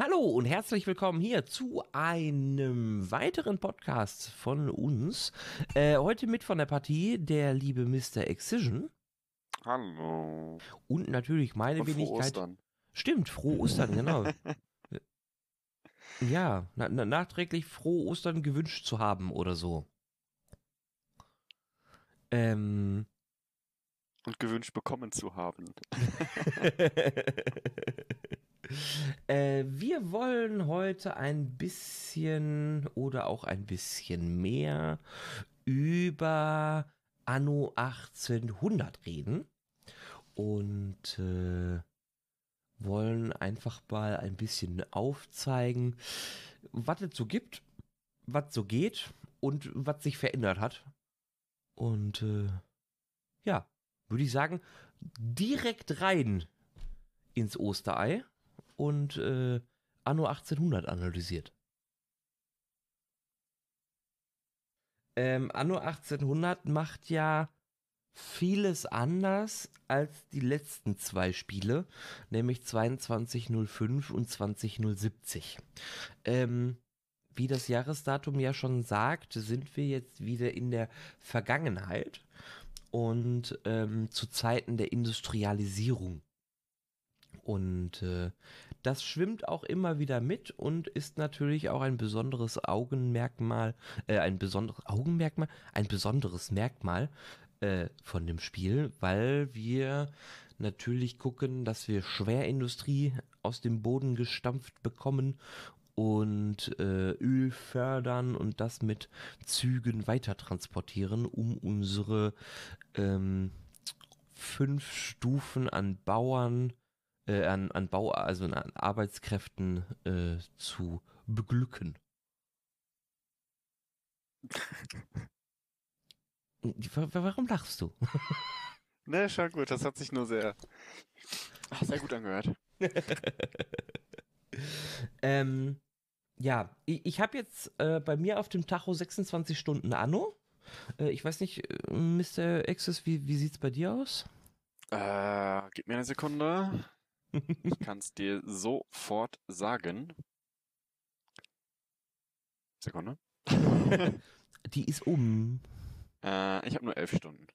Hallo und herzlich willkommen hier zu einem weiteren Podcast von uns. Äh, heute mit von der Partie der liebe Mr. Excision. Hallo. Und natürlich meine Und frohe Wenigkeit. Ostern. Stimmt, frohe Ostern, genau. ja, na, na, nachträglich frohe Ostern gewünscht zu haben oder so. Ähm. Und gewünscht bekommen zu haben. äh, wir wollen heute ein bisschen oder auch ein bisschen mehr über Anno 1800 reden und äh, wollen einfach mal ein bisschen aufzeigen, was es so gibt, was so geht und was sich verändert hat. Und äh, ja, würde ich sagen, direkt rein ins Osterei und äh, Anno 1800 analysiert. Ähm, Anno 1800 macht ja vieles anders als die letzten zwei Spiele, nämlich 2205 und 20070. Ähm, wie das Jahresdatum ja schon sagt, sind wir jetzt wieder in der Vergangenheit und ähm, zu Zeiten der Industrialisierung. Und äh, das schwimmt auch immer wieder mit und ist natürlich auch ein besonderes Augenmerkmal, äh, ein besonderes Augenmerkmal, ein besonderes Merkmal äh, von dem Spiel, weil wir natürlich gucken, dass wir Schwerindustrie aus dem Boden gestampft bekommen und äh, Öl fördern und das mit Zügen weiter transportieren, um unsere ähm, fünf Stufen an Bauern, äh, an, an Bau, also an Arbeitskräften äh, zu beglücken. Wa- wa- Warum lachst du? Ne, schon gut. Das hat sich nur sehr, sehr gut angehört. ähm, ja, ich, ich habe jetzt äh, bei mir auf dem Tacho 26 Stunden Anno. Äh, ich weiß nicht, äh, Mr. Access, wie, wie sieht's bei dir aus? Äh, gib mir eine Sekunde. Ich kann es dir sofort sagen. Sekunde. Die ist um. Äh, ich habe nur elf Stunden.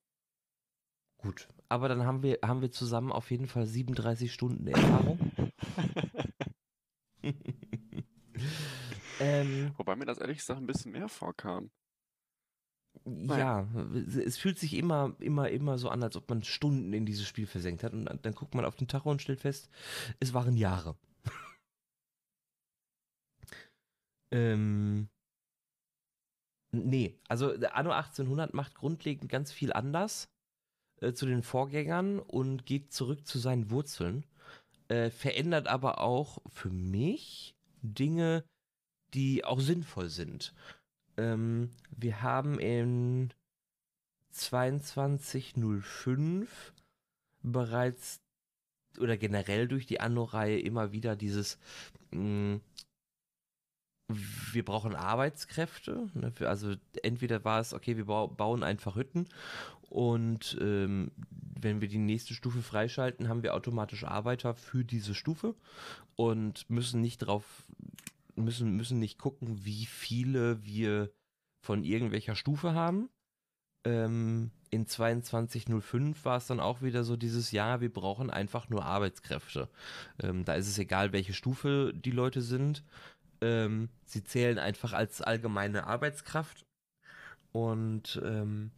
Gut, aber dann haben wir, haben wir zusammen auf jeden Fall 37 Stunden Erfahrung. ähm, Wobei mir das ehrlich gesagt ein bisschen mehr vorkam. Ja, es fühlt sich immer, immer, immer so an, als ob man Stunden in dieses Spiel versenkt hat. Und dann, guckt man auf den Tacho und stellt fest, es waren Jahre. ähm, nee, also Anno 1800 macht grundlegend ganz viel anders äh, zu den Vorgängern und geht zurück zu seinen Wurzeln. Äh, verändert aber auch für mich Dinge, die auch sinnvoll sind. Ähm, wir haben in 2205 bereits oder generell durch die Anno-Reihe immer wieder dieses mh, wir brauchen Arbeitskräfte. Ne? Also entweder war es, okay, wir bau bauen einfach Hütten und ähm, wenn wir die nächste Stufe freischalten, haben wir automatisch Arbeiter für diese Stufe und müssen nicht drauf, müssen, müssen nicht gucken, wie viele wir von irgendwelcher Stufe haben. Ähm, in 2205 war es dann auch wieder so dieses Jahr, wir brauchen einfach nur Arbeitskräfte. Ähm, da ist es egal, welche Stufe die Leute sind. Ähm, sie zählen einfach als allgemeine Arbeitskraft. Und ähm,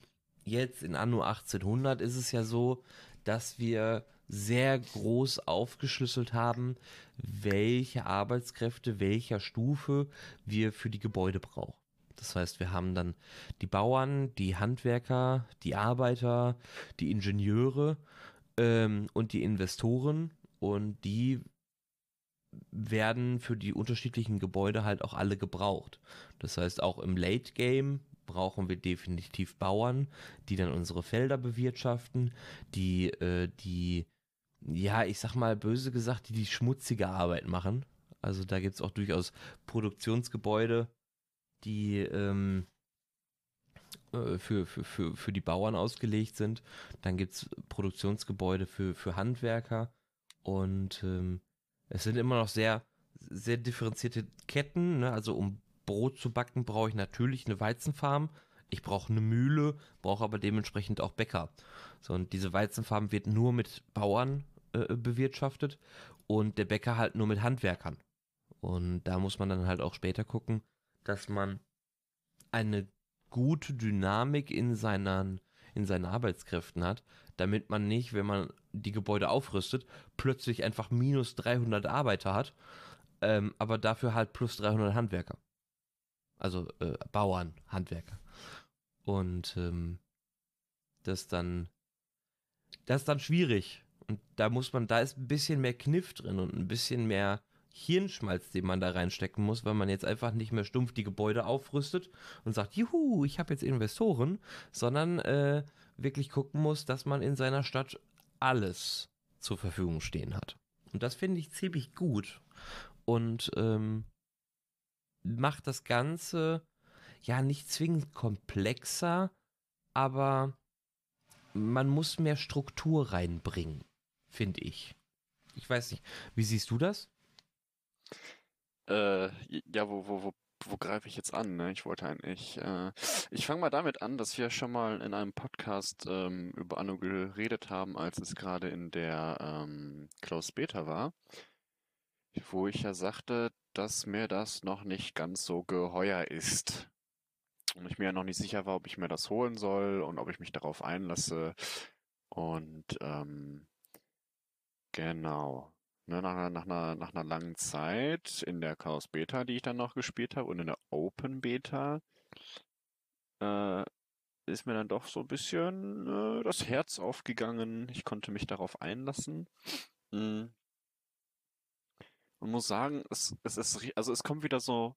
jetzt in Anno 1800 ist es ja so, dass wir sehr groß aufgeschlüsselt haben, welche Arbeitskräfte welcher Stufe wir für die Gebäude brauchen. Das heißt, wir haben dann die Bauern, die Handwerker, die Arbeiter, die Ingenieure ähm, und die Investoren und die werden für die unterschiedlichen Gebäude halt auch alle gebraucht. Das heißt, auch im Late Game brauchen wir definitiv Bauern, die dann unsere Felder bewirtschaften, die äh, die ja, ich sag mal böse gesagt, die die schmutzige Arbeit machen. Also da gibt's auch durchaus Produktionsgebäude, die ähm, äh, für, für, für, für die Bauern ausgelegt sind. Dann gibt's Produktionsgebäude für, für Handwerker und ähm, es sind immer noch sehr, sehr differenzierte Ketten. Ne? Also um Brot zu backen, brauche ich natürlich eine Weizenfarm. Ich brauche eine Mühle, brauche aber dementsprechend auch Bäcker. So, und diese Weizenfarm wird nur mit Bauern äh, bewirtschaftet und der Bäcker halt nur mit Handwerkern. Und da muss man dann halt auch später gucken, dass man eine gute Dynamik in seinen, in seinen Arbeitskräften hat, damit man nicht, wenn man die Gebäude aufrüstet, plötzlich einfach minus 300 Arbeiter hat, ähm, aber dafür halt plus 300 Handwerker. Also äh, Bauern, Handwerker. Und ähm, das dann, das ist dann schwierig. Und da muss man, da ist ein bisschen mehr Kniff drin und ein bisschen mehr Hirnschmalz, den man da reinstecken muss, weil man jetzt einfach nicht mehr stumpf die Gebäude aufrüstet und sagt, juhu, ich habe jetzt Investoren, sondern äh, wirklich gucken muss, dass man in seiner Stadt alles zur Verfügung stehen hat. Und das finde ich ziemlich gut und ähm, macht das Ganze ja nicht zwingend komplexer, aber man muss mehr Struktur reinbringen, finde ich. Ich weiß nicht, wie siehst du das? Äh, ja, wo, wo, wo, wo greife ich jetzt an? Ne? Ich wollte eigentlich. Äh, ich fange mal damit an, dass wir schon mal in einem Podcast ähm, über Anno geredet haben, als es gerade in der ähm, Close Beta war. Wo ich ja sagte, dass mir das noch nicht ganz so geheuer ist. Und ich mir ja noch nicht sicher war, ob ich mir das holen soll und ob ich mich darauf einlasse. Und ähm, genau. Ne, nach, einer, nach, einer, nach einer langen Zeit in der Chaos Beta, die ich dann noch gespielt habe, und in der Open Beta, äh, ist mir dann doch so ein bisschen äh, das Herz aufgegangen. Ich konnte mich darauf einlassen. Mhm. Und muss sagen, es, es ist, also es kommt wieder so,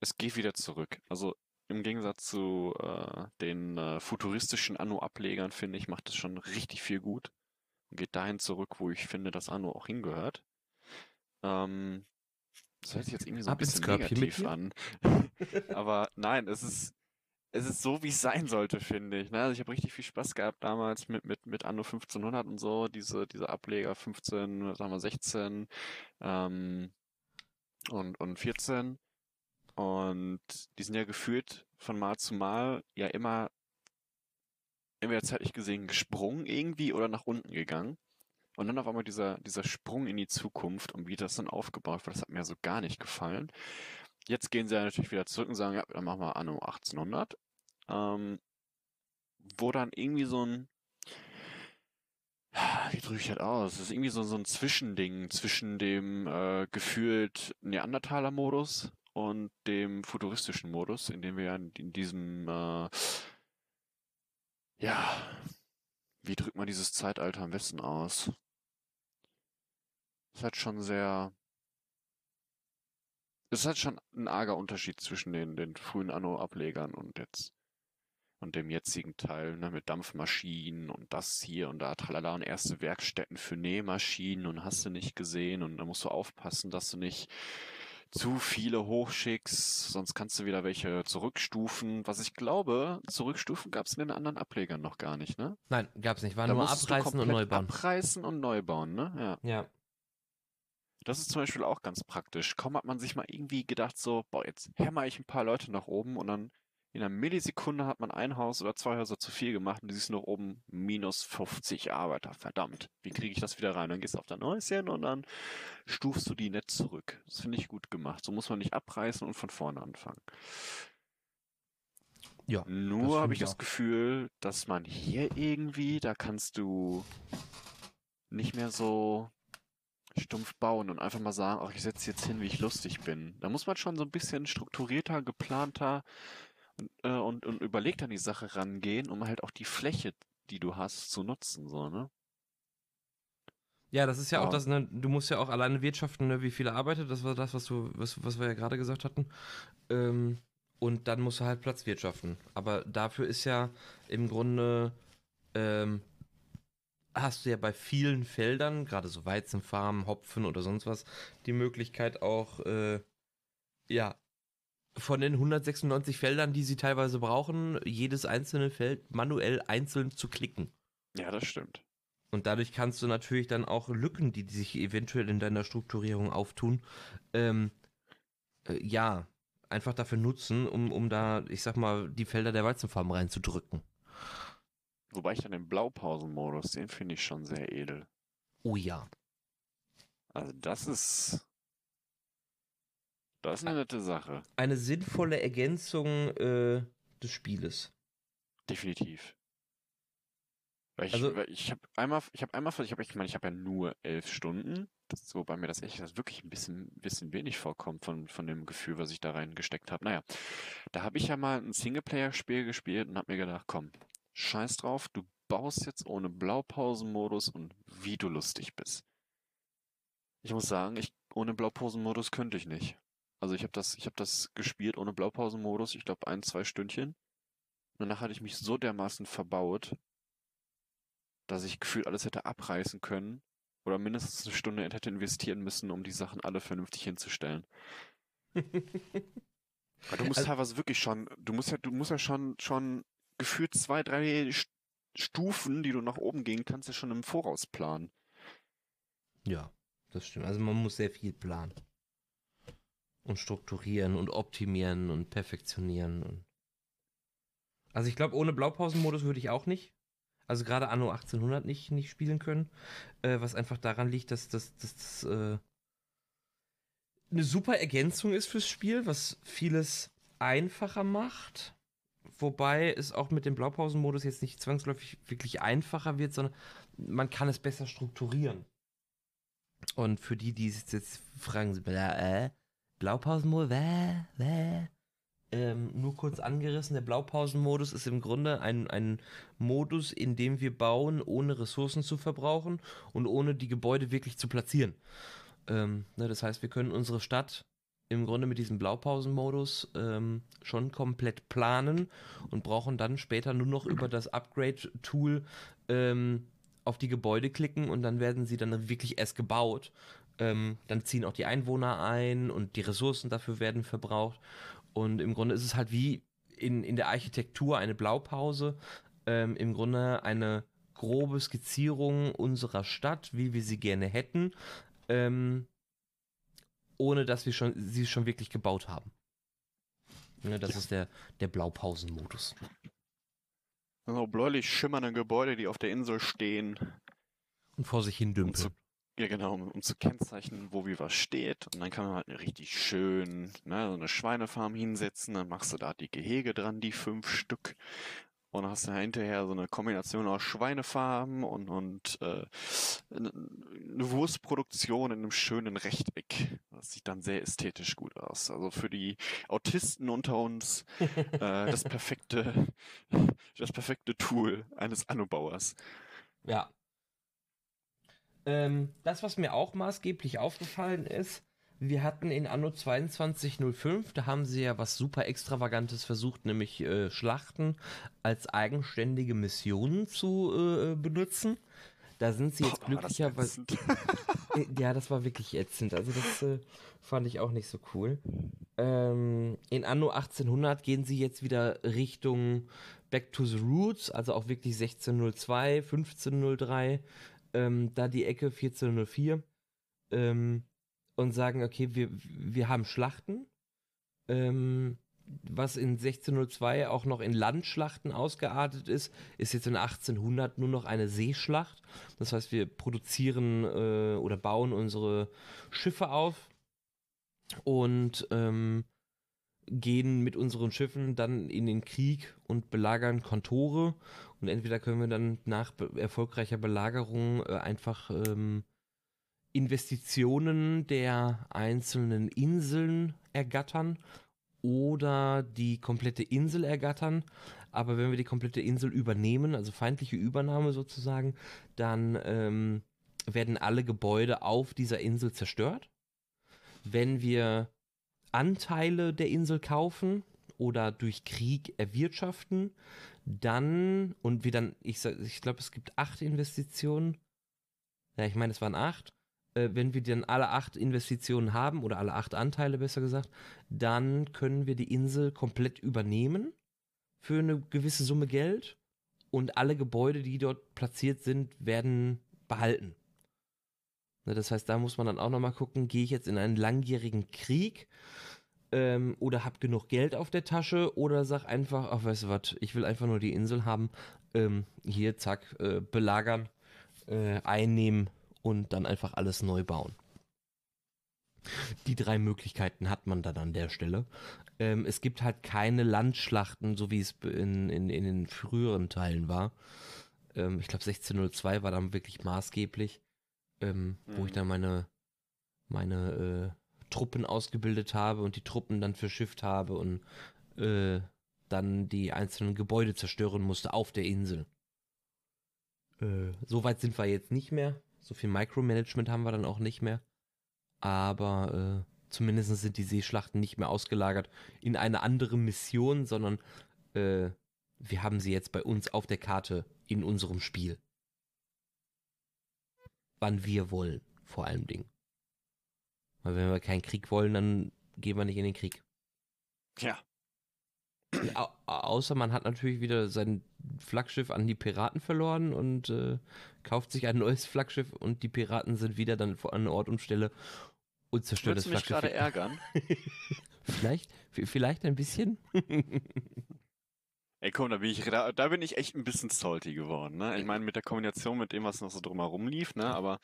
es geht wieder zurück. Also im Gegensatz zu äh, den äh, futuristischen Anno-Ablegern, finde ich, macht es schon richtig viel gut geht dahin zurück, wo ich finde, dass Anno auch hingehört. Ähm, das hört sich jetzt irgendwie so ein Ab bisschen negativ an. Aber nein, es ist, es ist so, wie es sein sollte, finde ich. Ne? Also ich habe richtig viel Spaß gehabt damals mit, mit, mit Anno 1500 und so, diese, diese Ableger 15, sagen wir 16 ähm, und, und 14. Und die sind ja gefühlt von Mal zu Mal ja immer entweder zeitlich gesehen gesprungen irgendwie oder nach unten gegangen. Und dann auf einmal dieser, dieser Sprung in die Zukunft und wie das dann aufgebaut wird, das hat mir so gar nicht gefallen. Jetzt gehen sie ja natürlich wieder zurück und sagen, ja, dann machen wir Anno 1800. Ähm, wo dann irgendwie so ein, wie drücke ich das aus? Das ist irgendwie so, so ein Zwischending zwischen dem äh, gefühlt Neandertaler-Modus und dem futuristischen Modus, in dem wir ja in, in diesem, äh, ja, wie drückt man dieses Zeitalter am besten aus? Es hat schon sehr, es hat schon ein arger Unterschied zwischen den, den frühen Anno-Ablegern und jetzt und dem jetzigen Teil, ne, mit Dampfmaschinen und das hier und da, tralala, und erste Werkstätten für Nähmaschinen und hast du nicht gesehen und da musst du aufpassen, dass du nicht zu viele hochschickst, sonst kannst du wieder welche zurückstufen. Was ich glaube, zurückstufen gab es in den anderen Ablegern noch gar nicht, ne? Nein, gab's nicht. War Da nur abreißen und neu bauen. Abreißen und neu bauen, ne? Ja. Ja. Das ist zum Beispiel auch ganz praktisch. Kaum hat man sich mal irgendwie gedacht, so, boah, jetzt hämmer ich ein paar Leute nach oben und dann in einer Millisekunde hat man ein Haus oder zwei Häuser zu viel gemacht und du siehst noch oben minus 50 Arbeiter. Verdammt, wie kriege ich das wieder rein? Dann gehst du auf dein Häuschen und dann stufst du die nett zurück. Das finde ich gut gemacht. So muss man nicht abreißen und von vorne anfangen. Ja. Nur habe ich ich das. Gefühl, dass man hier irgendwie, da kannst du nicht mehr so stumpf bauen und einfach mal sagen, ach, ich setze jetzt hin, wie ich lustig bin. Da muss man schon so ein bisschen strukturierter, geplanter und, äh, und, und überlegt an die Sache rangehen, um halt auch die Fläche, die du hast, zu nutzen, so, ne? Ja, das ist ja auch Ja. das, ne, du musst ja auch alleine wirtschaften, ne, wie viele arbeitet, das war das, was du, was, was wir ja gerade gesagt hatten. Ähm, und dann musst du halt Platz wirtschaften. Aber dafür ist ja im Grunde, ähm, hast du ja bei vielen Feldern, gerade so Weizenfarmen, Hopfen oder sonst was, die Möglichkeit auch, äh, ja, von den 196 Feldern, die sie teilweise brauchen, jedes einzelne Feld manuell einzeln zu klicken. Ja, das stimmt. Und dadurch kannst du natürlich dann auch Lücken, die, sich eventuell in deiner Strukturierung auftun, ähm, äh, ja, einfach dafür nutzen, um, um da, ich sag mal, die Felder der Weizenfarm reinzudrücken. Wobei ich dann den Blaupausenmodus, den finde ich schon sehr edel. Oh ja. Also das ist. Das ist eine nette Sache. Eine sinnvolle Ergänzung äh, des Spieles. Definitiv. Weil ich, Also- weil ich habe einmal, ich habe einmal, ich habe, ich meine, ich habe ja nur elf Stunden, das, wobei mir das echt das wirklich ein bisschen, bisschen wenig vorkommt von, von dem Gefühl, was ich da reingesteckt habe. Naja, da habe ich ja mal ein Singleplayer-Spiel gespielt und habe mir gedacht, komm, scheiß drauf, du baust jetzt ohne Blaupausenmodus und wie du lustig bist. Ich muss sagen, ich ohne Blaupausenmodus könnte ich nicht. Also ich habe das, ich habe das gespielt ohne Blaupausenmodus, ich glaube ein, zwei Stündchen. Und danach hatte ich mich so dermaßen verbaut, dass ich gefühlt alles hätte abreißen können oder mindestens eine Stunde hätte investieren müssen, um die Sachen alle vernünftig hinzustellen. Du musst Also- teilweise wirklich schon, du musst ja, du musst ja schon, schon gefühlt zwei, drei St- Stufen, die du nach oben gehen kannst, ja schon im Voraus planen. Ja, das stimmt. Also man muss sehr viel planen. Und strukturieren und optimieren und perfektionieren. Und also ich glaube, ohne Blaupausenmodus würde ich auch nicht. Also gerade Anno 1800 nicht, nicht spielen können. Äh, was einfach daran liegt, dass das, dass das äh, eine super Ergänzung ist fürs Spiel, was vieles einfacher macht. Wobei es auch mit dem Blaupausenmodus jetzt nicht zwangsläufig wirklich einfacher wird, sondern man kann es besser strukturieren. Und für die, die sich jetzt fragen, äh, Blaupausenmodus, äh, äh, ähm, nur kurz angerissen, der Blaupausenmodus ist im Grunde ein, ein Modus, in dem wir bauen, ohne Ressourcen zu verbrauchen und ohne die Gebäude wirklich zu platzieren. Ähm, ne, das heißt, wir können unsere Stadt im Grunde mit diesem Blaupausenmodus ähm, schon komplett planen und brauchen dann später nur noch über das Upgrade-Tool ähm, auf die Gebäude klicken und dann werden sie dann wirklich erst gebaut. Ähm, dann ziehen auch die Einwohner ein und die Ressourcen dafür werden verbraucht. Und im Grunde ist es halt wie in, in der Architektur eine Blaupause, ähm, im Grunde eine grobe Skizzierung unserer Stadt, wie wir sie gerne hätten, ähm, ohne dass wir schon, sie schon wirklich gebaut haben. Ne, das Ja. ist der, der Blaupausenmodus. So bläulich schimmernde Gebäude, die auf der Insel stehen. Und vor sich hin dümpeln. Ja genau, um, um zu kennzeichnen, wo wie was steht. Und dann kann man halt richtig schön ne, so eine Schweinefarm hinsetzen, dann machst du da die Gehege dran, die fünf Stück. Und dann hast du hinterher so eine Kombination aus Schweinefarben und, und äh, eine eine Wurstproduktion in einem schönen Rechteck. Das sieht dann sehr ästhetisch gut aus. Also für die Autisten unter uns äh, das perfekte, das perfekte Tool eines Annobauers. Ja. Ähm, das, was mir auch maßgeblich aufgefallen ist, wir hatten in Anno 2205, da haben sie ja was super Extravagantes versucht, nämlich äh, Schlachten als eigenständige Missionen zu äh, benutzen. Da sind sie jetzt Boah, glücklicherweise. Äh, Ja, das war wirklich ätzend. Also das äh, fand ich auch nicht so cool. Ähm, in Anno 1800 gehen sie jetzt wieder Richtung Back to the Roots, also auch wirklich 1602, 1503, ähm, da die Ecke 1404 ähm, und sagen, okay, wir, wir haben Schlachten, ähm, was in 1602 auch noch in Landschlachten ausgeartet ist, ist jetzt in 1800 nur noch eine Seeschlacht. Das heißt, wir produzieren äh, oder bauen unsere Schiffe auf und ähm, gehen mit unseren Schiffen dann in den Krieg und belagern Kontore. Und entweder können wir dann nach be erfolgreicher Belagerung äh, einfach ähm, Investitionen der einzelnen Inseln ergattern oder die komplette Insel ergattern. Aber wenn wir die komplette Insel übernehmen, also feindliche Übernahme sozusagen, dann ähm, werden alle Gebäude auf dieser Insel zerstört. Wenn wir Anteile der Insel kaufen oder durch Krieg erwirtschaften, dann, und wir dann, ich, ich glaube, es gibt acht Investitionen. Ja, ich meine, es waren acht. Äh, wenn wir dann alle acht Investitionen haben, oder alle acht Anteile besser gesagt, dann können wir die Insel komplett übernehmen für eine gewisse Summe Geld und alle Gebäude, die dort platziert sind, werden behalten. Ne, das heißt, da muss man dann auch nochmal gucken, gehe ich jetzt in einen langjährigen Krieg ähm, oder habe genug Geld auf der Tasche oder sag einfach, ach weißt du was, ich will einfach nur die Insel haben, ähm, hier, zack, äh, belagern, äh, einnehmen und dann einfach alles neu bauen. Die drei Möglichkeiten hat man dann an der Stelle. Ähm, es gibt halt keine Landschlachten, so wie es in, in, in den früheren Teilen war. Ähm, ich glaube 1602 war dann wirklich maßgeblich, ähm, mhm. wo ich mhm. dann meine, meine äh, Truppen ausgebildet habe und die Truppen dann verschifft habe und äh, dann die einzelnen Gebäude zerstören musste auf der Insel. Äh, so weit sind wir jetzt nicht mehr. So viel Micromanagement haben wir dann auch nicht mehr. Aber äh, zumindest sind die Seeschlachten nicht mehr ausgelagert in eine andere Mission, sondern äh, wir haben sie jetzt bei uns auf der Karte in unserem Spiel. Wann wir wollen, vor allem Dingen. Weil wenn wir keinen Krieg wollen, dann gehen wir nicht in den Krieg. Ja. Au außer man hat natürlich wieder sein Flaggschiff an die Piraten verloren und äh, kauft sich ein neues Flaggschiff und die Piraten sind wieder dann an Ort und Stelle und zerstören das Flaggschiff. mich gerade ärgern? vielleicht, vielleicht ein bisschen. Ey, komm, da bin ich, da, da, bin ich echt ein bisschen salty geworden, ne? Ich meine, mit der Kombination mit dem, was noch so drumherum lief, ne? Aber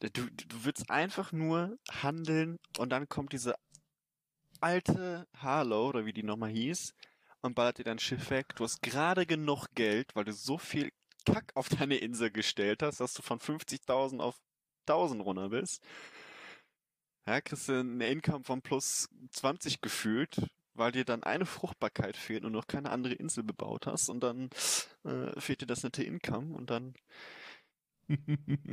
du, du willst einfach nur handeln und dann kommt diese alte Harlow, oder wie die nochmal hieß, und ballert dir dein Schiff weg. Du hast gerade genug Geld, weil du so viel Kack auf deine Insel gestellt hast, dass du von 50.000 auf 1000 runter bist. Ja, kriegst du eine Income von plus 20 gefühlt, weil dir dann eine Fruchtbarkeit fehlt und noch keine andere Insel bebaut hast und dann äh, fehlt dir das nette Income und dann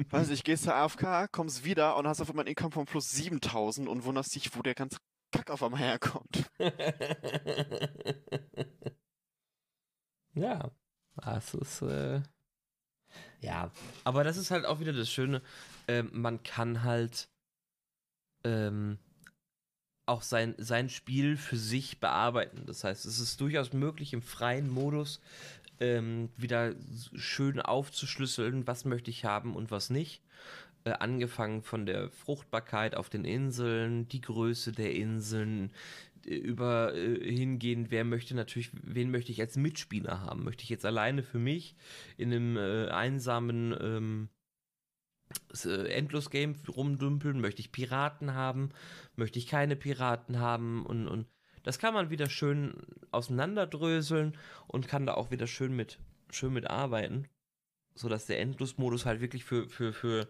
weiß ich, gehst du AFK, kommst wieder und hast auf einmal ein Income von plus 7000 und wunderst dich, wo der ganze Kack auf einmal herkommt. ja, das ist, äh, ja, aber das ist halt auch wieder das Schöne, äh, man kann halt, ähm, auch sein, sein Spiel für sich bearbeiten. Das heißt, es ist durchaus möglich, im freien Modus ähm, wieder schön aufzuschlüsseln, was möchte ich haben und was nicht. Äh, angefangen von der Fruchtbarkeit auf den Inseln, die Größe der Inseln, äh, über äh, hingehen, wer möchte natürlich, wen möchte ich als Mitspieler haben? Möchte ich jetzt alleine für mich in einem äh, einsamen ähm, äh, Endlos-Game rumdümpeln? Möchte ich Piraten haben? Möchte ich keine Piraten haben? Und, und das kann man wieder schön auseinanderdröseln und kann da auch wieder schön mit, schön mit arbeiten. Sodass der Endlos-Modus halt wirklich für, für, für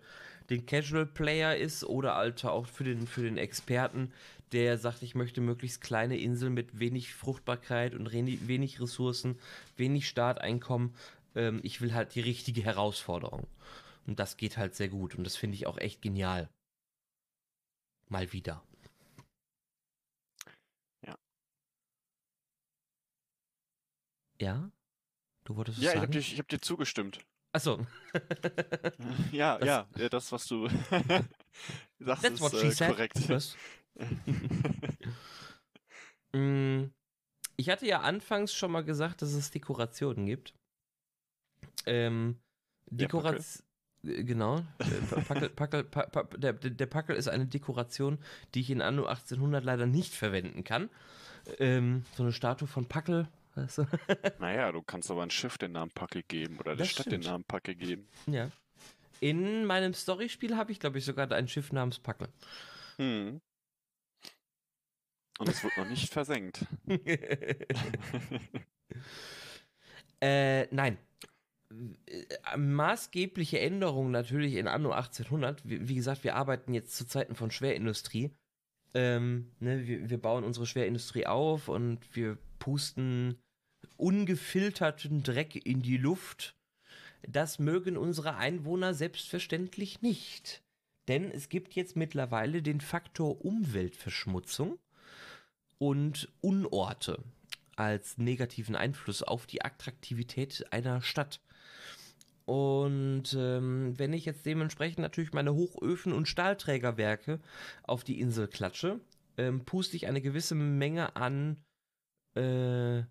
den Casual Player ist oder Alter auch für den, für den Experten, der sagt, ich möchte möglichst kleine Inseln mit wenig Fruchtbarkeit und wenig Ressourcen, wenig Starteinkommen. Ähm, ich will halt die richtige Herausforderung. Und das geht halt sehr gut und das finde ich auch echt genial. Mal wieder. Ja? Du wolltest ja, sagen? Ja, ich habe dir, hab dir zugestimmt. Achso. ja, das, ja, ja, das, was du sagst, ist äh, korrekt. Mm, ich hatte ja anfangs schon mal gesagt, dass es Dekorationen gibt. Ähm, Dekoration. Ja, genau. Packel, Packel, Packel, der, der Packel ist eine Dekoration, die ich in Anno 1800 leider nicht verwenden kann. Ähm, so eine Statue von Packel Weißt du? Naja, du kannst aber ein Schiff den Namen Packe geben oder der das Stadt stimmt. den Namen Packe geben. Ja. In meinem Storyspiel habe ich, glaube ich, sogar ein Schiff namens Packe. Hm. Und es wird noch nicht versenkt. äh, nein. Äh, maßgebliche Änderungen natürlich in Anno 1800. Wie, wie, gesagt, wir arbeiten jetzt zu Zeiten von Schwerindustrie. Ähm, ne, wir, wir bauen unsere Schwerindustrie auf und wir pusten ungefilterten Dreck in die Luft. Das mögen unsere Einwohner selbstverständlich nicht. Denn es gibt jetzt mittlerweile den Faktor Umweltverschmutzung und Unorte als negativen Einfluss auf die Attraktivität einer Stadt. Und ähm, wenn ich jetzt dementsprechend natürlich meine Hochöfen und Stahlträgerwerke auf die Insel klatsche, ähm, puste ich eine gewisse Menge an äh,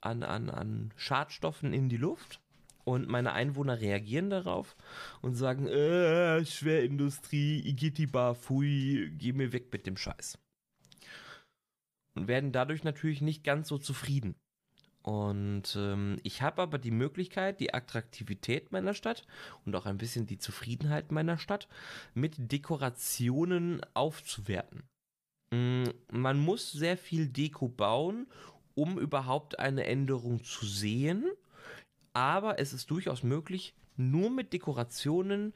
an, an, an Schadstoffen in die Luft und meine Einwohner reagieren darauf und sagen, äh, Schwerindustrie, Igitiba, Fui, geh mir weg mit dem Scheiß. Und werden dadurch natürlich nicht ganz so zufrieden. Und ähm, ich habe aber die Möglichkeit, die Attraktivität meiner Stadt und auch ein bisschen die Zufriedenheit meiner Stadt mit Dekorationen aufzuwerten. Mm, man muss sehr viel Deko bauen, um überhaupt eine Änderung zu sehen. Aber es ist durchaus möglich, nur mit Dekorationen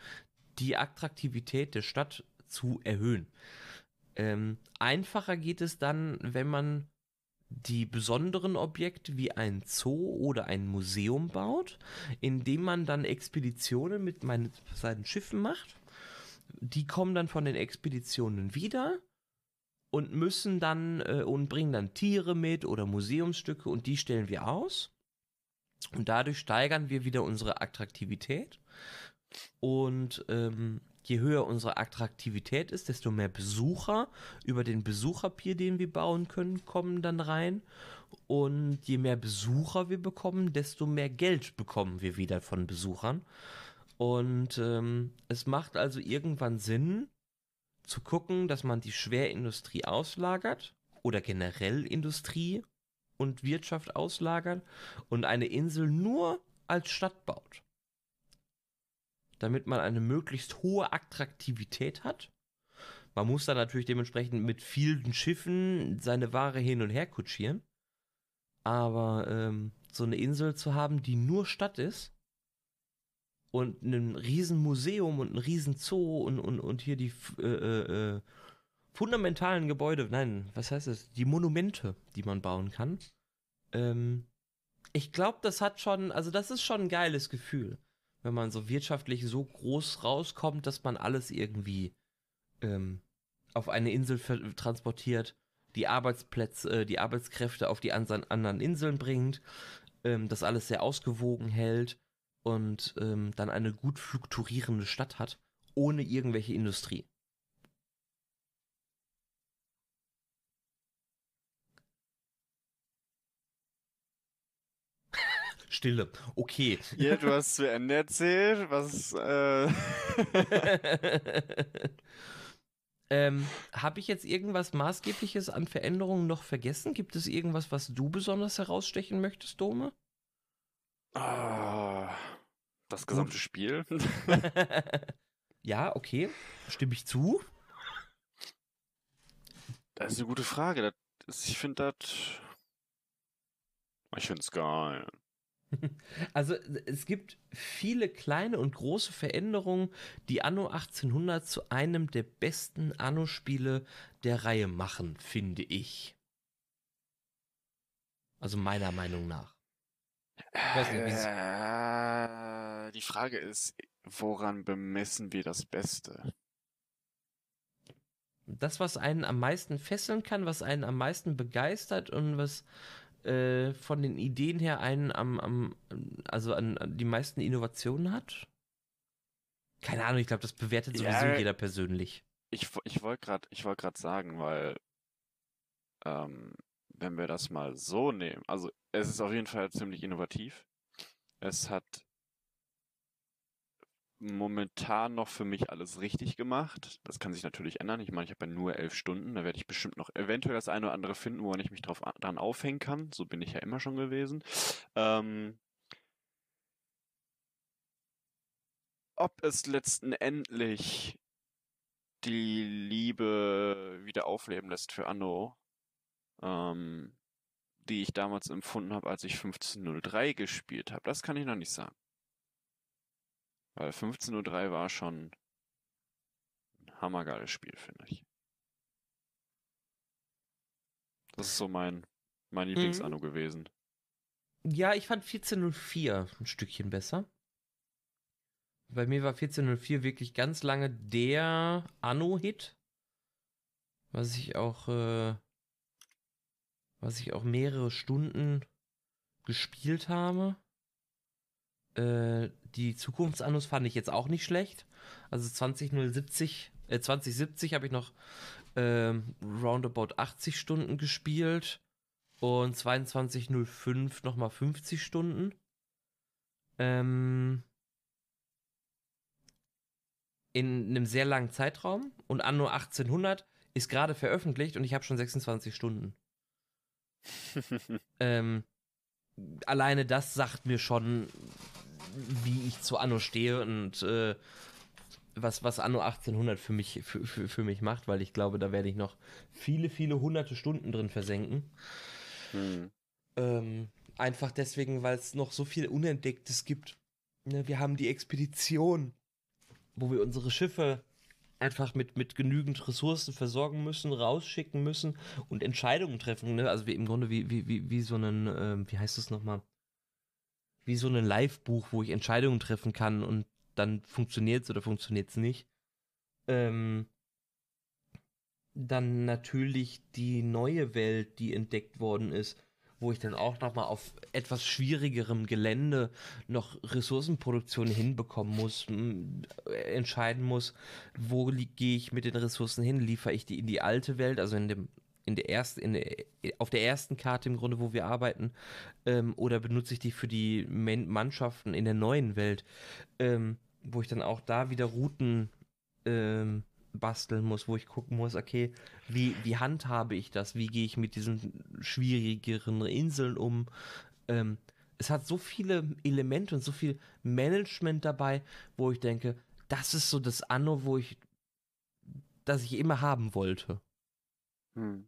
die Attraktivität der Stadt zu erhöhen. Ähm, einfacher geht es dann, wenn man die besonderen Objekte wie ein Zoo oder ein Museum baut, indem man dann Expeditionen mit meinen, seinen Schiffen macht. Die kommen dann von den Expeditionen wieder und müssen dann äh, und bringen dann Tiere mit oder Museumsstücke und die stellen wir aus. Und dadurch steigern wir wieder unsere Attraktivität. Und ähm, je höher unsere Attraktivität ist, desto mehr Besucher über den Besucherpier, den wir bauen können, kommen dann rein. Und je mehr Besucher wir bekommen, desto mehr Geld bekommen wir wieder von Besuchern. Und ähm, es macht also irgendwann Sinn, zu gucken, dass man die Schwerindustrie auslagert oder generell Industrie und Wirtschaft auslagert und eine Insel nur als Stadt baut damit man eine möglichst hohe Attraktivität hat. Man muss dann natürlich dementsprechend mit vielen Schiffen seine Ware hin und her kutschieren. Aber ähm, so eine Insel zu haben, die nur Stadt ist und ein riesen Museum und ein riesen Zoo und, und, und hier die äh, äh, äh, fundamentalen Gebäude, nein, was heißt es? Die Monumente, die man bauen kann. Ähm, ich glaube, das hat schon, also das ist schon ein geiles Gefühl wenn man so wirtschaftlich so groß rauskommt, dass man alles irgendwie ähm, auf eine Insel transportiert, die Arbeitsplätze, äh, die Arbeitskräfte auf die anderen Inseln bringt, ähm, das alles sehr ausgewogen hält und ähm, dann eine gut fluktuierende Stadt hat, ohne irgendwelche Industrie. Stille. Okay. Ja, du hast zu Ende erzählt, was. Äh ähm, Habe ich jetzt irgendwas Maßgebliches an Veränderungen noch vergessen? Gibt es irgendwas, was du besonders herausstechen möchtest, Dome? Ah, das gesamte Gut. Spiel. ja, okay. Stimme ich zu? Das ist eine gute Frage. Das, ich finde das. Ich finde es geil. Also es gibt viele kleine und große Veränderungen, die Anno 1800 zu einem der besten Anno-Spiele der Reihe machen, finde ich. Also meiner Meinung nach. Nicht, äh, die Frage ist, woran bemessen wir das Beste? Das, was einen am meisten fesseln kann, was einen am meisten begeistert und was äh, von den Ideen her einen am, am also an, an, die meisten Innovationen hat? Keine Ahnung, ich glaube, das bewertet sowieso ja, jeder persönlich. Ich, ich wollte gerade wollt sagen, weil ähm, wenn wir das mal so nehmen, also es ist auf jeden Fall ziemlich innovativ. Es hat momentan noch für mich alles richtig gemacht. Das kann sich natürlich ändern. Ich meine, ich habe ja nur elf Stunden. Da werde ich bestimmt noch eventuell das eine oder andere finden, woran ich mich drauf, dran aufhängen kann. So bin ich ja immer schon gewesen. Ähm, ob es letzten Endlich die Liebe wieder aufleben lässt für Anno, ähm, die ich damals empfunden habe, als ich 1503 gespielt habe, das kann ich noch nicht sagen. Weil 15.03 Uhr war schon ein hammergeiles Spiel, finde ich. Das ist so mein, mein mhm. Lieblingsanno mhm. gewesen. Ja, ich fand 1404 ein Stückchen besser. Bei mir war 1404 wirklich ganz lange der Anno-Hit. Was ich auch, äh, was ich auch mehrere Stunden gespielt habe. Äh, die Zukunftsannos fand ich jetzt auch nicht schlecht. Also 20070, äh, 2070 habe ich noch äh, roundabout 80 Stunden gespielt. Und 22.05 nochmal 50 Stunden. Ähm, in einem sehr langen Zeitraum. Und Anno 1800 ist gerade veröffentlicht und ich habe schon 26 Stunden. ähm, alleine das sagt mir schon, wie ich zu Anno stehe und äh, was, was Anno 1800 für mich, für, für, für mich macht, weil ich glaube, da werde ich noch viele, viele hunderte Stunden drin versenken. Hm. Ähm, einfach deswegen, weil es noch so viel Unentdecktes gibt. Ne, wir haben die Expedition, wo wir unsere Schiffe einfach mit, mit genügend Ressourcen versorgen müssen, rausschicken müssen und Entscheidungen treffen. Ne? Also wie, im Grunde wie, wie, wie, wie so ein, äh, wie heißt das nochmal? Wie so ein Live-Buch, wo ich Entscheidungen treffen kann und dann funktioniert es oder funktioniert es nicht. Ähm, dann natürlich die neue Welt, die entdeckt worden ist, wo ich dann auch nochmal auf etwas schwierigerem Gelände noch Ressourcenproduktion hinbekommen muss, entscheiden muss, wo gehe ich mit den Ressourcen hin, liefere ich die in die alte Welt, also in dem in der ersten, in der, auf der ersten Karte im Grunde, wo wir arbeiten, ähm, oder benutze ich die für die Mannschaften in der neuen Welt, ähm, wo ich dann auch da wieder Routen ähm, basteln muss, wo ich gucken muss, okay, wie, wie handhabe ich das? Wie gehe ich mit diesen schwierigeren Inseln um? Ähm, es hat so viele Elemente und so viel Management dabei, wo ich denke, das ist so das Anno, wo ich, das ich immer haben wollte. Hm.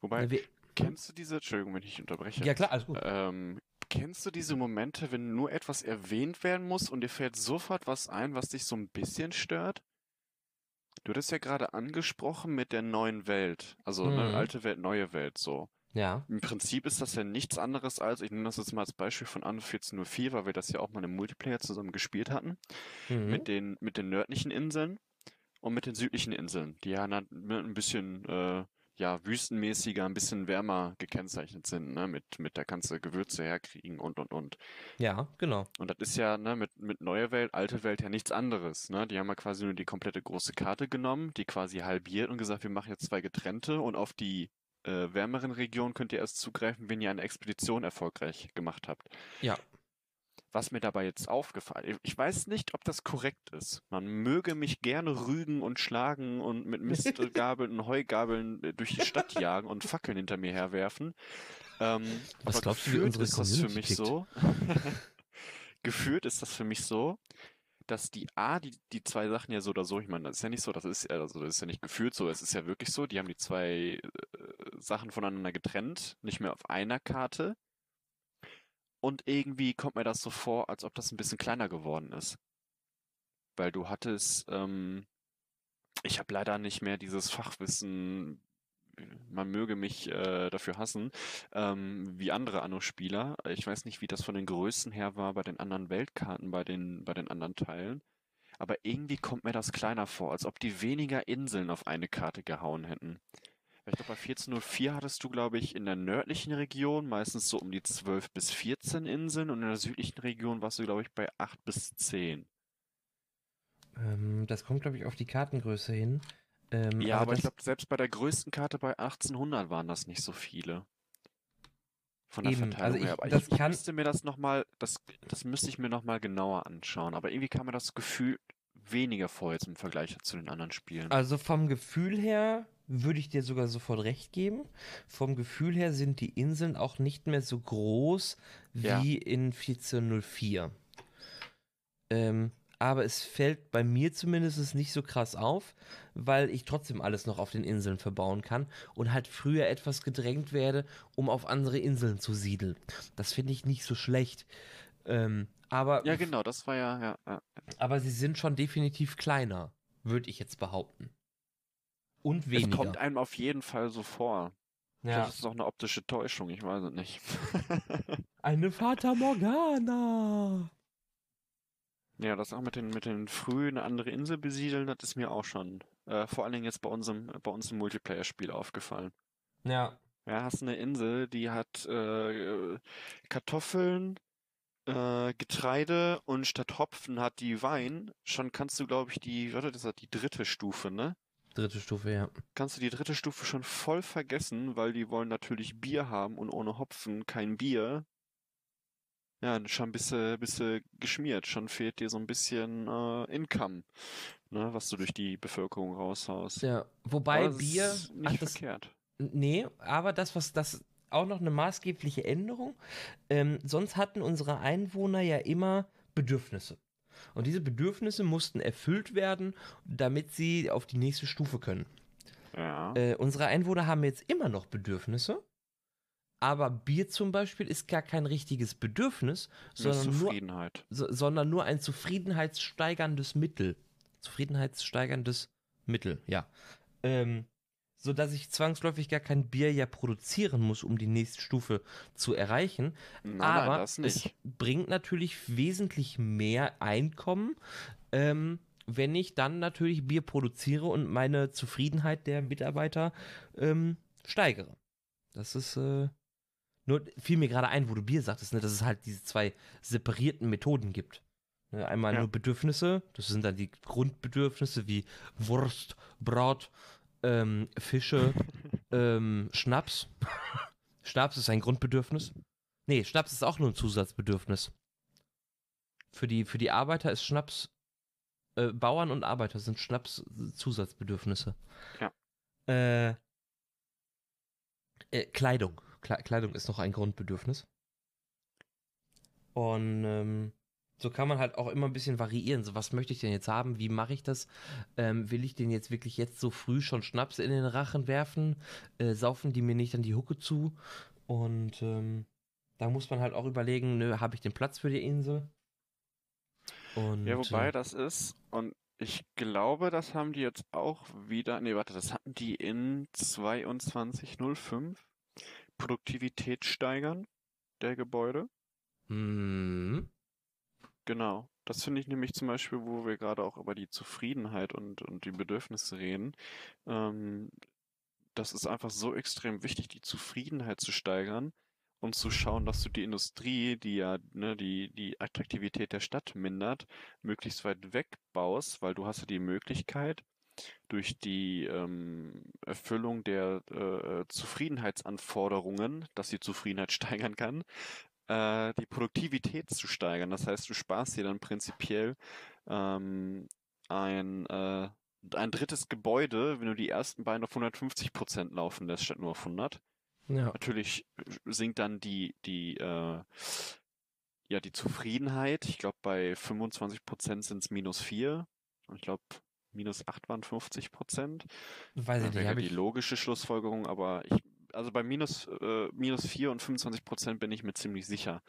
Wobei, wir, kennst du diese, Entschuldigung, wenn ich unterbreche. Ja klar, alles gut. Ähm, kennst du diese Momente, wenn nur etwas erwähnt werden muss und dir fällt sofort was ein, was dich so ein bisschen stört? Du hattest ja gerade angesprochen mit der neuen Welt. Also ne, mhm. eine alte Welt, neue Welt so. Ja. Im Prinzip ist das ja nichts anderes als, ich nehme das jetzt mal als Beispiel von Anno 1404, weil wir das ja auch mal im Multiplayer zusammen gespielt hatten, mhm. mit, den, mit den nördlichen Inseln und mit den südlichen Inseln, die ja ein bisschen äh, ja, wüstenmäßiger, ein bisschen wärmer gekennzeichnet sind, ne? Mit, mit kannst du Gewürze herkriegen und und und. Ja, genau. Und das ist ja, ne, mit, mit Neue Welt, Alte Welt ja nichts anderes, ne? Die haben ja quasi nur die komplette große Karte genommen, die quasi halbiert und gesagt, wir machen jetzt zwei getrennte und auf die äh, wärmeren Regionen könnt ihr erst zugreifen, wenn ihr eine Expedition erfolgreich gemacht habt. Ja. Was mir dabei jetzt aufgefallen ich weiß nicht, ob das korrekt ist. Man möge mich gerne rügen und schlagen und mit Mistgabeln und Heugabeln äh, durch die Stadt jagen und Fackeln hinter mir herwerfen. Ähm, Was glaubst du, wie unsere ist das für mich tickt? so? gefühlt ist das für mich so, dass die A, die, die zwei Sachen ja so oder so, ich meine, das ist ja nicht so, das ist, also das ist ja nicht gefühlt so, es ist ja wirklich so, die haben die zwei äh, Sachen voneinander getrennt, nicht mehr auf einer Karte. Und irgendwie kommt mir das so vor, als ob das ein bisschen kleiner geworden ist. Weil du hattest, ähm, ich habe leider nicht mehr dieses Fachwissen, man möge mich äh, dafür hassen, ähm, wie andere Anno-Spieler. Ich weiß nicht, wie das von den Größen her war bei den anderen Weltkarten, bei den, bei den anderen Teilen. Aber irgendwie kommt mir das kleiner vor, als ob die weniger Inseln auf eine Karte gehauen hätten. Ich glaube, bei 1404 hattest du, glaube ich, in der nördlichen Region meistens so um die 12 bis 14 Inseln und in der südlichen Region warst du, glaube ich, bei 8 bis 10. Ähm, das kommt, glaube ich, auf die Kartengröße hin. Ähm, ja, aber, aber ich glaube, selbst bei der größten Karte bei 1800 waren das nicht so viele. Von der Eben, Verteilung also ich, her. Aber ich, kann... müsste mir das nochmal, das, das müsste ich mir nochmal genauer anschauen. Aber irgendwie kam mir das Gefühl weniger vor jetzt im Vergleich zu den anderen Spielen. Also vom Gefühl her würde ich dir sogar sofort recht geben. Vom Gefühl her sind die Inseln auch nicht mehr so groß wie ja. in 1404. Ähm, aber es fällt bei mir zumindest nicht so krass auf, weil ich trotzdem alles noch auf den Inseln verbauen kann und halt früher etwas gedrängt werde, um auf andere Inseln zu siedeln. Das finde ich nicht so schlecht. Ähm, aber ja, genau, das war ja, ja, ja. Aber sie sind schon definitiv kleiner, würde ich jetzt behaupten. Und weniger. Es kommt einem auf jeden Fall so vor. Ja. Vielleicht ist auch eine optische Täuschung, ich weiß es nicht. eine Fata Morgana. Ja, das auch mit den, mit den früh eine andere Insel besiedeln, das ist mir auch schon, äh, vor allen Dingen jetzt bei unserem, bei uns im Multiplayer-Spiel aufgefallen. Ja. Ja, hast eine Insel, die hat äh, Kartoffeln, äh, Getreide und statt Hopfen hat die Wein. Schon kannst du, glaube ich, die, warte, das hat die dritte Stufe, ne? Dritte Stufe, ja. kannst du die dritte Stufe schon voll vergessen, weil die wollen natürlich Bier haben und ohne Hopfen kein Bier. Ja, schon ein bisschen, bisschen geschmiert. Schon fehlt dir so ein bisschen äh, Income, ne, was du durch die Bevölkerung raushaust. Ja, wobei Aber das Bier. ist nicht ach, das, verkehrt. nee, aber das, was das auch noch eine maßgebliche Änderung. Ähm, sonst hatten unsere Einwohner ja immer Bedürfnisse. Und diese Bedürfnisse mussten erfüllt werden, damit sie auf die nächste Stufe können. Ja. Äh, unsere Einwohner haben jetzt immer noch Bedürfnisse, aber Bier zum Beispiel ist gar kein richtiges Bedürfnis, sondern nur, so, sondern nur ein zufriedenheitssteigerndes Mittel. Zufriedenheitssteigerndes Mittel, ja. Ähm, so dass ich zwangsläufig gar kein Bier ja produzieren muss, um die nächste Stufe zu erreichen. Nein, aber nein, es bringt natürlich wesentlich mehr Einkommen, ähm, wenn ich dann natürlich Bier produziere und meine Zufriedenheit der Mitarbeiter ähm, steigere. Das ist äh, nur fiel mir gerade ein, wo du Bier sagtest, ne, dass es halt diese zwei separierten Methoden gibt. Ne, einmal Ja. nur Bedürfnisse, das sind dann die Grundbedürfnisse wie Wurst, Brot, ähm, Fische, ähm, Schnaps. Schnaps ist ein Grundbedürfnis. Nee, Schnaps ist auch nur ein Zusatzbedürfnis. Für die, für die Arbeiter ist Schnaps, äh, Bauern und Arbeiter sind Schnaps Zusatzbedürfnisse. Ja. Äh, äh, Kleidung. Kle Kleidung ist noch ein Grundbedürfnis. Und ähm, so kann man halt auch immer ein bisschen variieren. So, was möchte ich denn jetzt haben? Wie mache ich das? Ähm, will ich den jetzt wirklich jetzt so früh schon Schnaps in den Rachen werfen? Äh, saufen die mir nicht an die Hucke zu? Und ähm, da muss man halt auch überlegen, ne, habe ich den Platz für die Insel? Und, Ja, wobei äh, das ist, und ich glaube, das haben die jetzt auch wieder, nee, warte, das hatten die in 2205. Produktivität steigern der Gebäude. mhm. Genau. Das finde ich nämlich zum Beispiel, wo wir gerade auch über die Zufriedenheit und, und die Bedürfnisse reden. Ähm, das ist einfach so extrem wichtig, die Zufriedenheit zu steigern und zu schauen, dass du die Industrie, die ja ne, die, die Attraktivität der Stadt mindert, möglichst weit wegbaust, weil du hast ja die Möglichkeit, durch die ähm, Erfüllung der äh, Zufriedenheitsanforderungen, dass die Zufriedenheit steigern kann, äh, die Produktivität zu steigern. Das heißt, du sparst dir dann prinzipiell ähm, ein, äh, ein drittes Gebäude, wenn du die ersten beiden auf 150 Prozent laufen lässt, statt nur auf 100. ja. Natürlich sinkt dann die, die, äh, ja, die Zufriedenheit. Ich glaube, bei 25 Prozent sind es minus 4. Und ich glaube, minus 8 waren 50 Prozent. Weiß ich Das nicht, wäre die ich. logische Schlussfolgerung, aber ich, also bei minus, äh, minus 4 und 25 Prozent bin ich mir ziemlich sicher.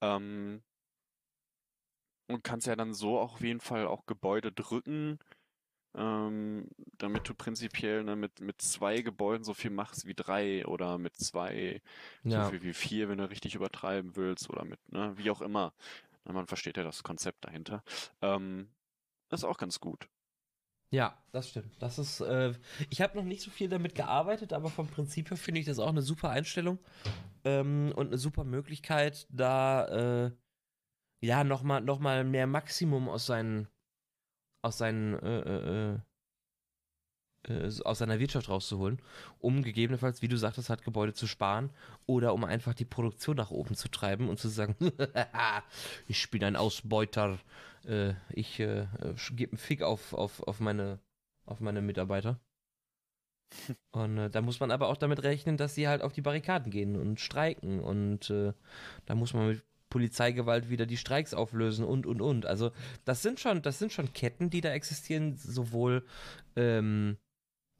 Ähm, und kannst ja dann so auch auf jeden Fall auch Gebäude drücken, ähm, damit du prinzipiell ne, mit, mit zwei Gebäuden so viel machst wie drei oder mit zwei so Ja. viel wie vier, wenn du richtig übertreiben willst oder mit, ne, wie auch immer. Na, Man versteht ja das Konzept dahinter. Ähm, ist auch ganz gut. Ja, das stimmt. Das ist, äh, ich habe noch nicht so viel damit gearbeitet, aber vom Prinzip her finde ich das auch eine super Einstellung ähm, und eine super Möglichkeit, da äh, ja nochmal noch mal mehr Maximum aus seinen aus seinen äh, äh, äh, aus seiner Wirtschaft rauszuholen, um gegebenenfalls, wie du sagtest, halt Gebäude zu sparen oder um einfach die Produktion nach oben zu treiben und zu sagen, ich bin ein Ausbeuter, äh, ich äh, gebe einen Fick auf, auf, auf, meine, auf meine Mitarbeiter. Und äh, da muss man aber auch damit rechnen, dass sie halt auf die Barrikaden gehen und streiken und äh, da muss man mit Polizeigewalt wieder die Streiks auflösen und und und. Also das sind schon, das sind schon Ketten, die da existieren, sowohl ähm,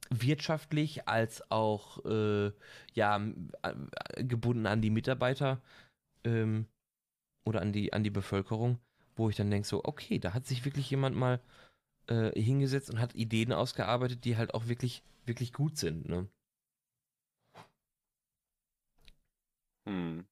wirtschaftlich als auch äh, ja äh, gebunden an die Mitarbeiter ähm, oder an die an die Bevölkerung, wo ich dann denke so, okay, da hat sich wirklich jemand mal äh, hingesetzt und hat Ideen ausgearbeitet, die halt auch wirklich wirklich gut sind. Ne? Hm.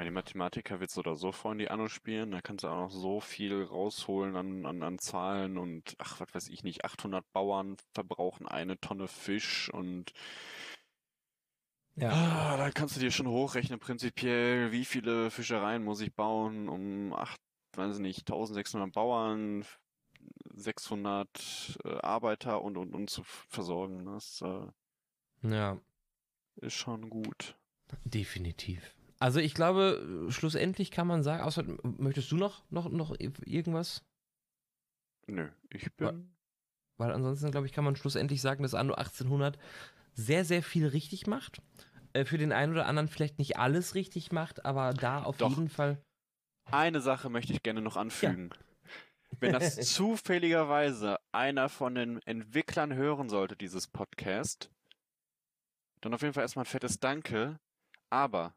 Meine, die Mathematiker wird so oder so vorhin die Anno spielen, da kannst du auch noch so viel rausholen an, an, an Zahlen und ach, was weiß ich nicht, 800 Bauern verbrauchen eine Tonne Fisch und ah, da kannst du dir schon hochrechnen prinzipiell, wie viele Fischereien muss ich bauen, um acht, weiß ich nicht, 1600 Bauern 600 äh, Arbeiter und und und zu versorgen. Das äh, Ja, ist schon gut. definitiv. Also ich glaube, schlussendlich kann man sagen, außer möchtest du noch, noch, noch irgendwas? Nö, ich bin. Weil ansonsten, glaube ich, kann man schlussendlich sagen, dass Anno 1800 sehr, sehr viel richtig macht. Äh, für den einen oder anderen vielleicht nicht alles richtig macht, aber da auf Doch. jeden Fall. Eine Sache möchte ich gerne noch anfügen. Wenn das zufälligerweise einer von den Entwicklern hören sollte, dieses Podcast, dann auf jeden Fall erstmal ein fettes Danke. Aber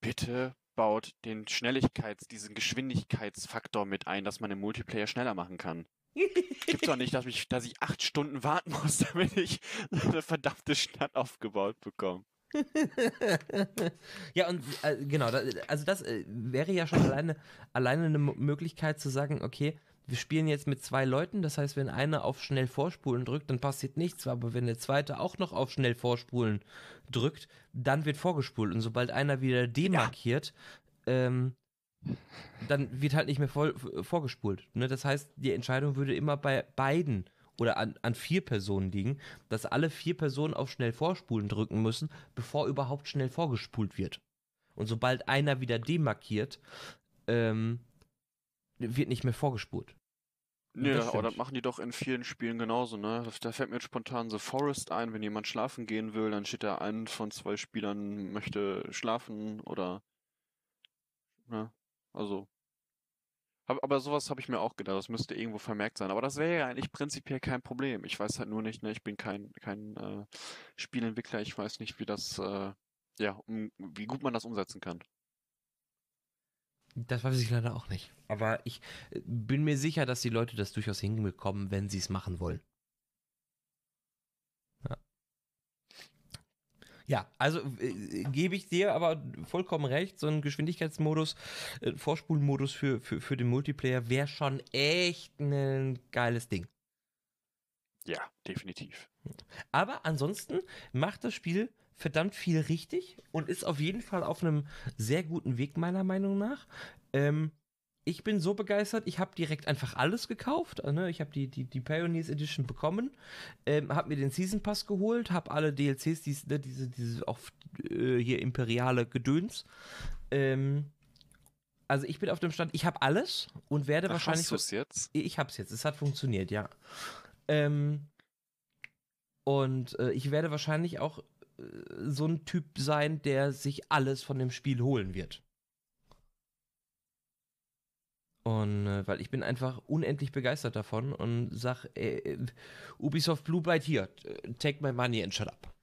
bitte baut den Schnelligkeits-, diesen Geschwindigkeitsfaktor mit ein, dass man im Multiplayer schneller machen kann. Gibt's doch nicht, dass ich, dass ich acht Stunden warten muss, damit ich eine verdammte Stadt aufgebaut bekomme. ja, und äh, genau, also das äh, wäre ja schon alleine, alleine eine Möglichkeit zu sagen, okay, wir spielen jetzt mit zwei Leuten, das heißt, wenn einer auf schnell vorspulen drückt, dann passiert nichts, aber wenn der zweite auch noch auf schnell vorspulen drückt, dann wird vorgespult und sobald einer wieder demarkiert, ähm, dann wird halt nicht mehr voll, vorgespult. Ne? Das heißt, die Entscheidung würde immer bei beiden oder an, an vier Personen liegen, dass alle vier Personen auf schnell vorspulen drücken müssen, bevor überhaupt schnell vorgespult wird. Und sobald einer wieder demarkiert, ähm, wird nicht mehr vorgespult. Nee, Das aber das machen die doch in vielen Spielen genauso, ne? Da fällt mir jetzt spontan The Forest ein, wenn jemand schlafen gehen will, dann steht da ein von zwei Spielern möchte schlafen oder ne? Also. Hab, aber sowas habe ich mir auch gedacht, das müsste irgendwo vermerkt sein. Aber das wäre ja eigentlich prinzipiell kein Problem. Ich weiß halt nur nicht, ne, ich bin kein, kein äh, Spielentwickler, ich weiß nicht, wie das, äh, ja, um, wie gut man das umsetzen kann. Das weiß ich leider auch nicht. Aber ich äh, bin mir sicher, dass die Leute das durchaus hinbekommen, wenn sie es machen wollen. Ja. Ja, also äh, gebe ich dir aber vollkommen recht, so ein Geschwindigkeitsmodus, äh, Vorspulmodus für, für, für den Multiplayer wäre schon echt ein geiles Ding. Ja, definitiv. Aber ansonsten macht das Spiel verdammt viel richtig und ist auf jeden Fall auf einem sehr guten Weg, meiner Meinung nach. Ähm, ich bin so begeistert, ich habe direkt einfach alles gekauft. Ne? Ich habe die, die, die Pioneers Edition bekommen, ähm, habe mir den Season Pass geholt, habe alle DLCs, dies, ne, diese, diese auch äh, hier imperiale Gedöns. Ähm, also ich bin auf dem Stand, ich habe alles und werde Ach, wahrscheinlich hast du es jetzt? ich hab's jetzt, es hat funktioniert, ja. Ähm, und äh, ich werde wahrscheinlich auch so ein Typ sein, der sich alles von dem Spiel holen wird. Und äh, weil ich bin einfach unendlich begeistert davon und sag, äh, äh, Ubisoft Blue Byte hier, äh, take my money and shut up.